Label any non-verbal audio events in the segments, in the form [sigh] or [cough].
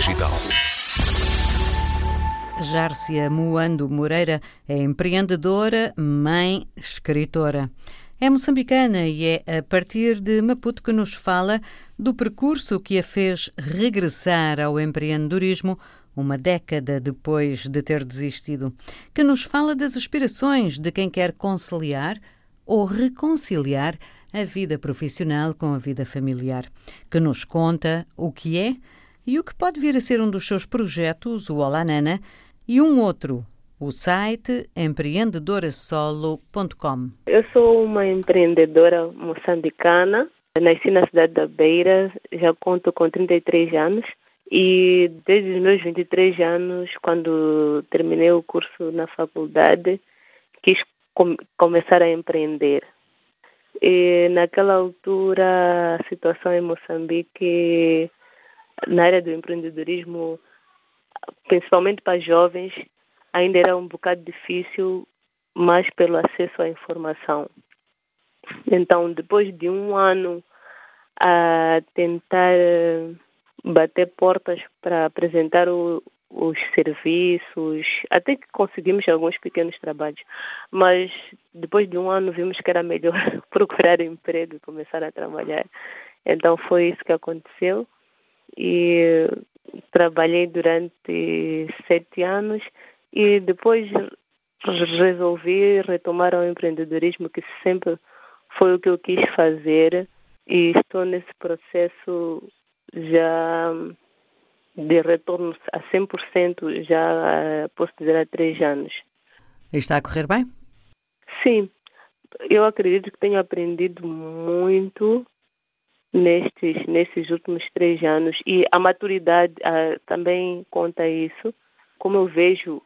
Digital. Járcia Moando Moreira é empreendedora, mãe, escritora. É moçambicana e é a partir de Maputo que nos fala do percurso que a fez regressar ao empreendedorismo uma década depois de ter desistido, que nos fala das aspirações de quem quer conciliar ou reconciliar a vida profissional com a vida familiar, que nos conta o que é e o que pode vir a ser um dos seus projetos, o Olá Nana, e um outro, o site empreendedorasolo.com. Eu sou uma empreendedora moçambicana, nasci na cidade da Beira, já conto com 33 anos e desde os meus 23 anos, quando terminei o curso na faculdade, quis com começar a empreender. E naquela altura, a situação em Moçambique, na área do empreendedorismo, principalmente para jovens, ainda era um bocado difícil, mais pelo acesso à informação. Então, depois de um ano a tentar bater portas para apresentar o, os serviços, até que conseguimos alguns pequenos trabalhos. Mas depois de um ano vimos que era melhor [laughs] procurar emprego e começar a trabalhar. Então foi isso que aconteceu. E trabalhei durante sete anos e depois resolvi retomar o empreendedorismo, que sempre foi o que eu quis fazer. E estou nesse processo já de retorno a 100%, já posso dizer há três anos. Está a correr bem? Sim, eu acredito que tenho aprendido muito nestes, nesses últimos três anos e a maturidade ah, também conta isso. Como eu vejo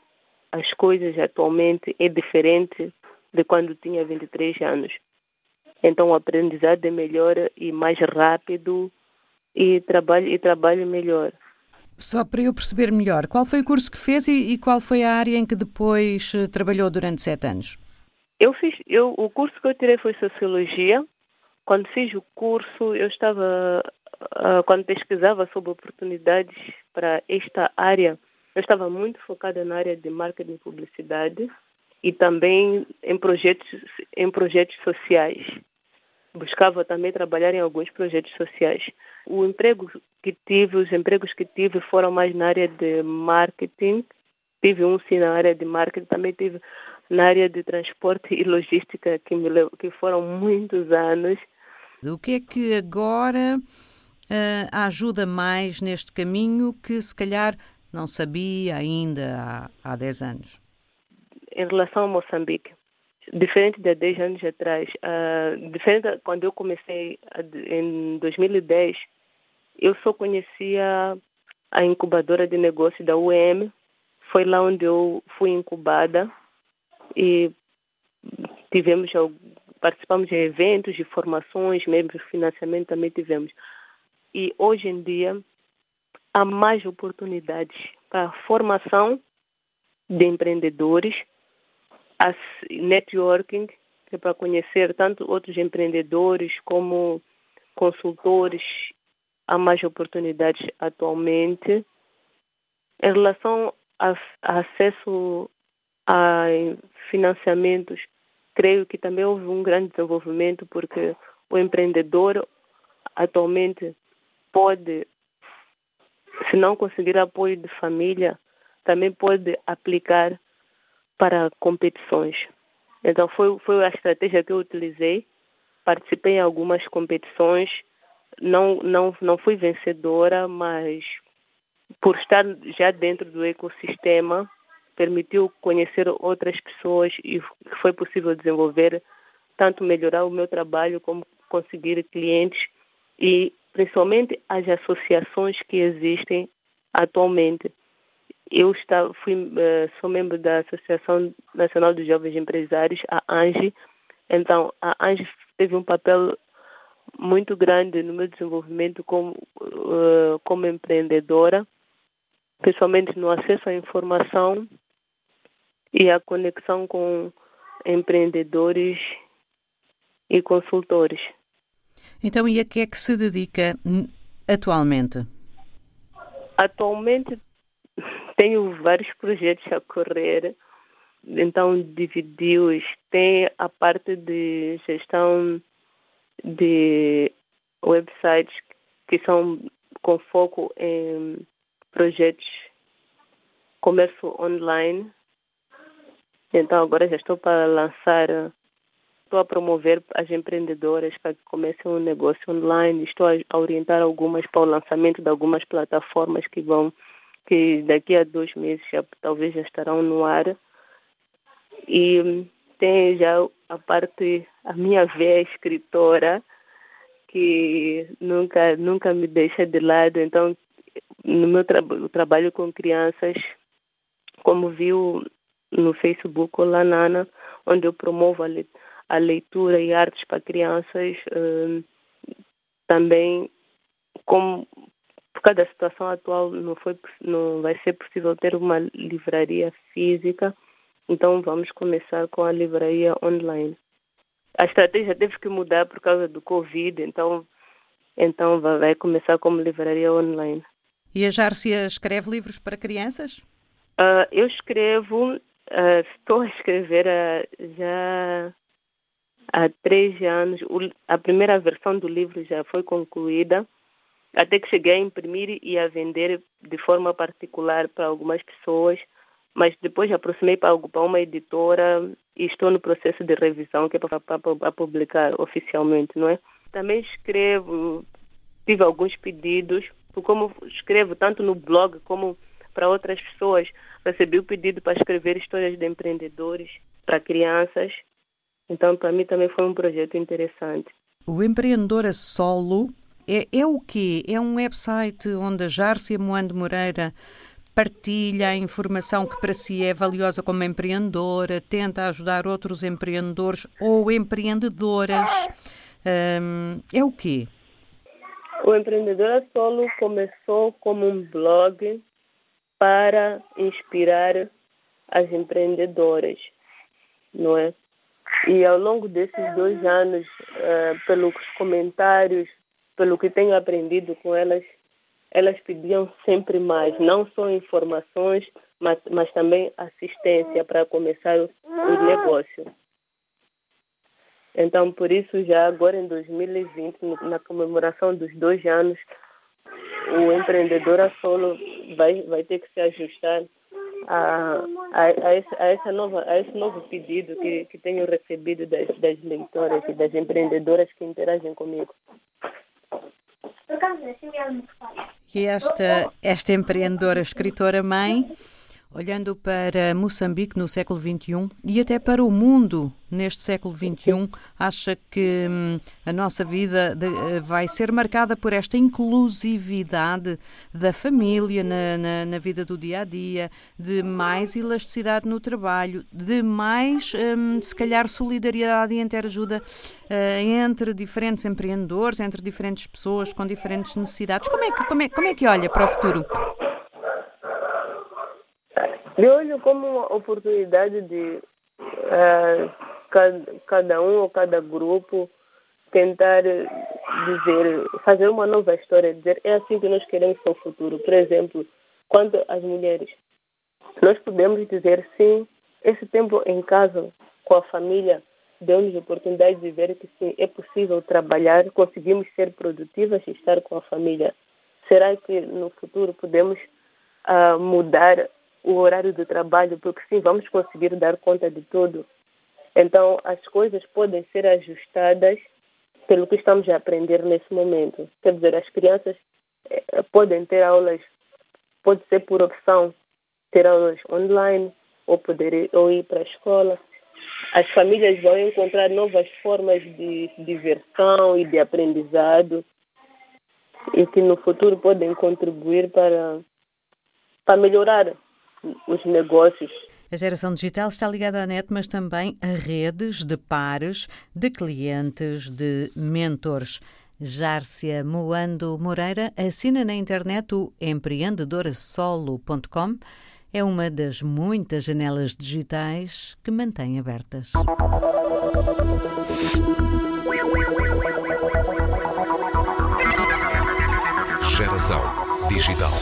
as coisas atualmente é diferente de quando tinha 23 anos. Então o aprendizado é melhor e mais rápido e trabalho, e trabalho melhor. Só para eu perceber melhor, qual foi o curso que fez e, e qual foi a área em que depois uh, trabalhou durante sete anos? Eu fiz, eu, o curso que eu tirei foi Sociologia. Quando fiz o curso, eu estava, uh, quando pesquisava sobre oportunidades para esta área, eu estava muito focada na área de marketing e publicidade e também em projetos, em projetos sociais buscava também trabalhar em alguns projetos sociais. O emprego que tive, os empregos que tive foram mais na área de marketing. Tive um sim na área de marketing, também tive na área de transporte e logística, que, me, que foram muitos anos. O que é que agora uh, ajuda mais neste caminho que se calhar não sabia ainda há, há 10 anos? Em relação a Moçambique, diferente de 10 anos atrás, uh, diferente quando eu comecei em 2010, eu só conhecia a incubadora de negócios da UEM, foi lá onde eu fui incubada e tivemos participamos de eventos, de formações, mesmo financiamento também tivemos. E hoje em dia há mais oportunidades para a formação de empreendedores a networking, que é para conhecer tanto outros empreendedores como consultores. Há mais oportunidades atualmente. Em relação a, a acesso a financiamentos, creio que também houve um grande desenvolvimento porque o empreendedor atualmente pode, se não conseguir apoio de família, também pode aplicar para competições. Então foi, foi a estratégia que eu utilizei. Participei em algumas competições, não, não, não fui vencedora, mas por estar já dentro do ecossistema, permitiu conhecer outras pessoas e foi possível desenvolver, tanto melhorar o meu trabalho como conseguir clientes e principalmente as associações que existem atualmente. Eu está, fui, uh, sou membro da Associação Nacional dos Jovens Empresários, a ANGE. Então, a ANGE teve um papel muito grande no meu desenvolvimento como, uh, como empreendedora, principalmente no acesso à informação e a conexão com empreendedores e consultores. Então, e a que é que se dedica atualmente? Atualmente tenho vários projetos a correr, então dividi-os. Tem a parte de gestão de websites que são com foco em projetos comércio online. Então agora já estou para lançar, estou a promover as empreendedoras para que comecem um negócio online. Estou a orientar algumas para o lançamento de algumas plataformas que vão, que daqui a dois meses já, talvez já estarão no ar. E tem já a parte, a minha veia escritora, que nunca, nunca me deixa de lado. Então, no meu tra trabalho com crianças, como viu no Facebook Olá Nana, onde eu promovo a, le a leitura e artes para crianças, uh, também como por causa da situação atual não foi não vai ser possível ter uma livraria física, então vamos começar com a livraria online. A estratégia teve que mudar por causa do Covid, então então vai começar como livraria online. E a Járcia escreve livros para crianças? Uh, eu escrevo, uh, estou a escrever uh, já há três anos. O, a primeira versão do livro já foi concluída, até que cheguei a imprimir e a vender de forma particular para algumas pessoas, mas depois aproximei para, para uma editora e estou no processo de revisão, que é para, para, para publicar oficialmente, não é? Também escrevo, tive alguns pedidos, como escrevo tanto no blog como para outras pessoas. Recebi o pedido para escrever histórias de empreendedores para crianças. Então, para mim também foi um projeto interessante. O Empreendedora Solo é, é o quê? É um website onde a Járcia Moando Moreira partilha a informação que para si é valiosa como empreendedora, tenta ajudar outros empreendedores ou empreendedoras. Um, é o quê? O Empreendedora Solo começou como um blog para inspirar as empreendedoras, não é? E ao longo desses dois anos, uh, pelos comentários, pelo que tenho aprendido com elas, elas pediam sempre mais, não só informações, mas, mas também assistência para começar o, o negócio. Então, por isso, já agora em 2020, na comemoração dos dois anos, o empreendedor a solo vai, vai ter que se ajustar a, a, a, esse, a, essa nova, a esse novo pedido que, que tenho recebido das, das leitoras e das empreendedoras que interagem comigo. E esta, esta empreendedora, escritora mãe, olhando para Moçambique no século XXI e até para o mundo neste século XXI, acha que hum, a nossa vida eh, vai ser marcada por esta inclusividade da família na, na, na, vida do dia a dia, de mais elasticidade no trabalho, de mais, hum, se calhar, solidariedade e interajuda uh, entre diferentes empreendedores, entre diferentes pessoas com diferentes necessidades. Como é que, como é, como é que olha para o futuro? Eu olho como uma oportunidade de uh, cada, cada um ou cada grupo tentar dizer, fazer uma nova história, dizer é assim que nós queremos o futuro. Por exemplo, quanto às mulheres, nós podemos dizer sim, esse tempo em casa com a família deu-nos oportunidade de ver que sim, é possível trabalhar, conseguimos ser produtivas e estar com a família. Será que no futuro podemos uh, mudar o horário de trabalho, porque sim, vamos conseguir dar conta de tudo. Então, as coisas podem ser ajustadas pelo que estamos a aprender nesse momento. Quer dizer, as crianças eh, podem ter aulas, pode ser por opção, ter aulas online ou poder ir, ou ir para a escola. As famílias vão encontrar novas formas de diversão e de aprendizado e que no futuro podem contribuir para, para melhorar os negócios. A geração digital está ligada à net, mas também a redes de pares, de clientes, de mentores. Járcia Moando Moreira assina na internet o empreendedorasolo.com. É uma das muitas janelas digitais que mantém abertas. Geração Digital.